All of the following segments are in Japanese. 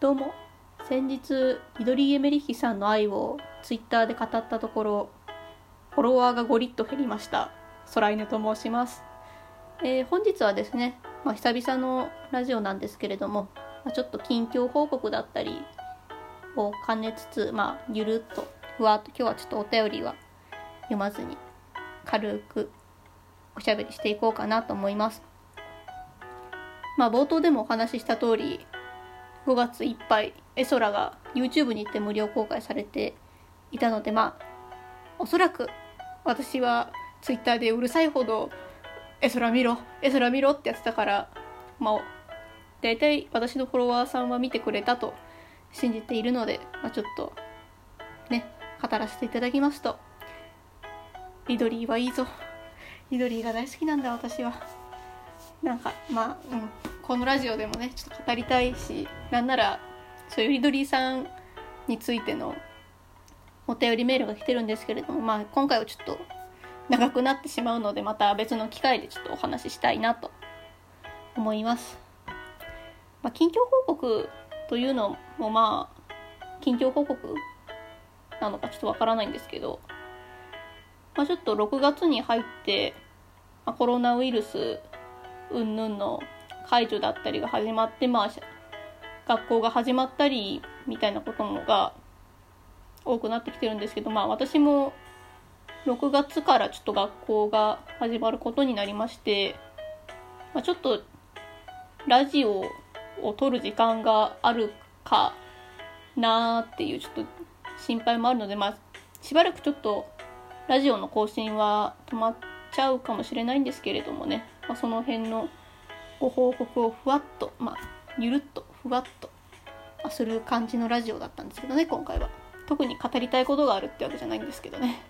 どうも。先日イドリー・エメリッヒさんの愛をツイッターで語ったところフォロワーが5リット減りました。空犬と申します、えー、本日はですね、まあ、久々のラジオなんですけれども、まあ、ちょっと近況報告だったりを兼ねつつまあゆるっとふわっと今日はちょっとお便りは読まずに軽くおしゃべりしていこうかなと思います。まあ冒頭でもお話しした通り5月いっぱい絵空が YouTube に行って無料公開されていたのでまあおそらく私は Twitter でうるさいほど絵空見ろ絵空見ろってやってたからまあ大体私のフォロワーさんは見てくれたと信じているので、まあ、ちょっとね語らせていただきますと。リドリーはいいぞ。リドリーが大好きなんだ私は。なんかまあうん。このラジオでもねちょっと語りたいしなんならそういうリドリーさんについてのお便りメールが来てるんですけれども、まあ、今回はちょっと長くなってしまうのでまた別の機会でちょっとお話ししたいなと思います。まあ、近況報告というのもまあ近況報告なのかちょっとわからないんですけど、まあ、ちょっと6月に入って、まあ、コロナウイルス云々の解除だったりが始まって、まあ、学校が始まったりみたいなこともが多くなってきてるんですけど、まあ、私も6月からちょっと学校が始まることになりまして、まあ、ちょっとラジオを撮る時間があるかなーっていうちょっと心配もあるので、まあ、しばらくちょっとラジオの更新は止まっちゃうかもしれないんですけれどもね、まあ、その辺のご報告をふわっと、まあ、ゆるっとふわっとあする感じのラジオだったんですけどね今回は。特に語りたいことがあるってわけじゃないんですけどね。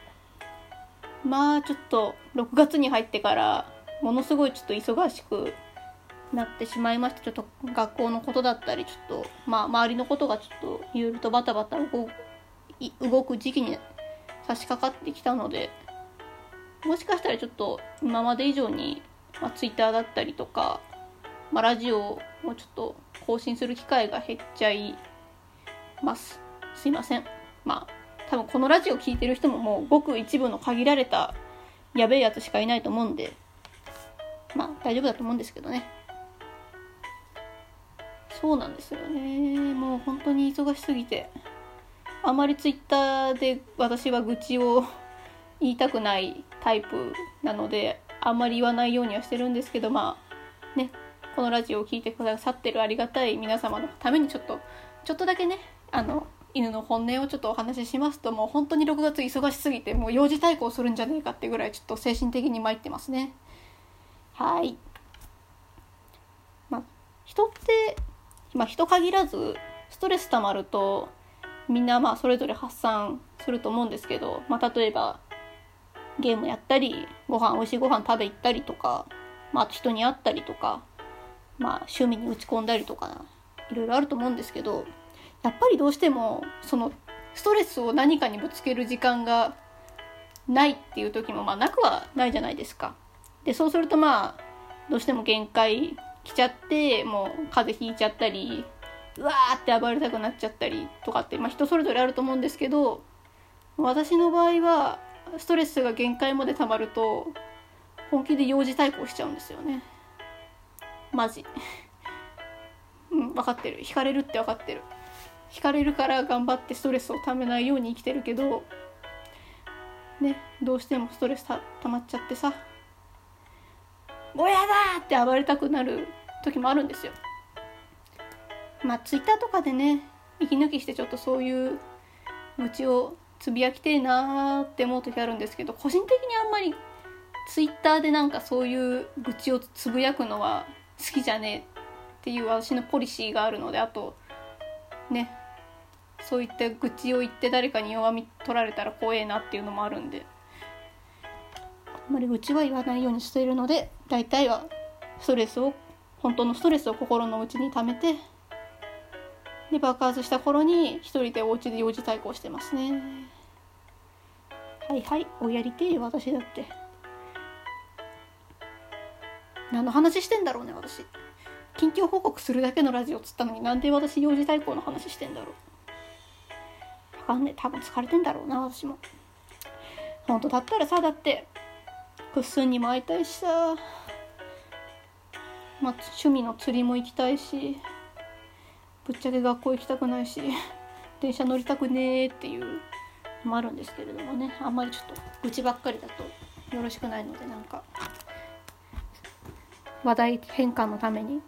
まあちょっと6月に入ってからものすごいちょっと忙しくなってしまいましてちょっと学校のことだったりちょっとまあ周りのことがちょっといろいろとバタバタ動動く時期に差し掛かってきたのでもしかしたらちょっと今まで以上にまあ、Twitter だったりとか、まあ、ラジオをちょっと更新する機会が減っちゃいます。すいません。まあ、多分このラジオ聴いてる人ももうごく一部の限られたやべえやつしかいないと思うんで、まあ大丈夫だと思うんですけどね。そうなんですよね。もう本当に忙しすぎて、あまり Twitter で私は愚痴を言いたくないタイプなので、あんまり言わないようにはしてるんですけどまあねこのラジオを聴いてくださってるありがたい皆様のためにちょっとちょっとだけねあの犬の本音をちょっとお話ししますともう本当に6月忙しすぎてもう幼児対抗するんじゃねえかってぐらいちょっと精神的に参ってますね。はい。まあ人ってまあ人限らずストレス溜まるとみんなまあそれぞれ発散すると思うんですけど、まあ、例えばゲームやったりご飯美味しいご飯食べ行ったりとか、まあ、人に会ったりとか、まあ、趣味に打ち込んだりとかいろいろあると思うんですけどやっぱりどうしてもそのストレスを何かにぶつける時間がないっていう時もまあなくはないじゃないですか。でそうするとまあどうしても限界来ちゃってもう風邪ひいちゃったりうわーって暴れたくなっちゃったりとかって、まあ、人それぞれあると思うんですけど私の場合はストレスが限界までたまると本気で幼児対抗しちゃうんですよね。マジ。うん分かってる。惹かれるって分かってる。惹かれるから頑張ってストレスをためないように生きてるけどねどうしてもストレスたたまっちゃってさ「親だ!」って暴れたくなる時もあるんですよ。まあツイッターとかでね息抜きしてちょっとそういう愚痴をつぶやきてえなーって思う時あるんですけど個人的にあんまりツイッターでなんかそういう愚痴をつぶやくのは好きじゃねえっていう私のポリシーがあるのであとねそういった愚痴を言って誰かに弱み取られたら怖えなっていうのもあるんであんまり愚痴は言わないようにしているので大体はストレスを本当のストレスを心の内に溜めてで爆発した頃に一人でお家で幼児対抗してますね。はいはいおやりてえよ私だって。何の話してんだろうね私。近況報告するだけのラジオっつったのになんで私幼児対抗の話してんだろう。わかんねえ多分疲れてんだろうな私も。ほんとだったらさだってくっすんにも会いたいしさ。まあ趣味の釣りも行きたいしぶっちゃけ学校行きたくないし 電車乗りたくねえっていうのもあるんですけれどもねあんまりちょっと愚痴ばっかりだとよろしくないのでなんか話題変換のために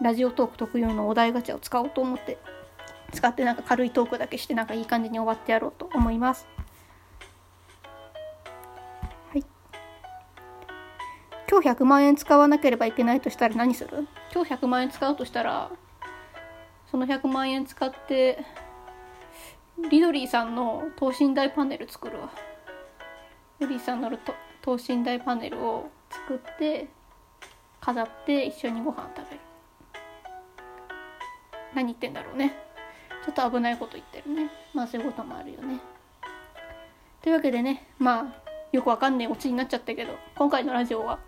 ラジオトーク特有のお題ガチャを使おうと思って使ってなんか軽いトークだけしてなんかいい感じに終わってやろうと思います。はい。今日100万円使わなければいけないとしたら何する？今日100万円使うとしたらその100万円使ってリドリーさんの等身大パネル作るわ。リドリーさんの等身大パネルを作って飾って一緒にご飯食べる。何言ってんだろうねちょっと危ないこと言ってるねまあそういうこともあるよねというわけでねまあよくわかんないオチになっちゃったけど今回のラジオは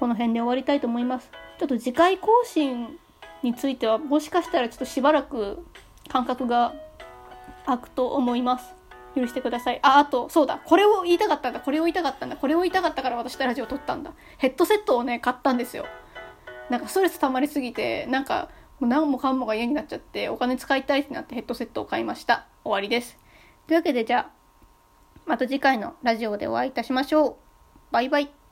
この辺で終わりたいと思いますちょっと次回更新についてはもしかしたらちょっとしばらく間隔が空くと思います。許してください。ああとそうだ。これを言いたかったんだ。これを言いたかったんだ。これを言いたかったから私とラジオ撮ったんだ。ヘッドセットをね買ったんですよ。なんかストレス溜まりすぎてなんかもう何もかんもが嫌になっちゃってお金使いたいってなってヘッドセットを買いました。終わりです。というわけでじゃあまた次回のラジオでお会いいたしましょう。バイバイ。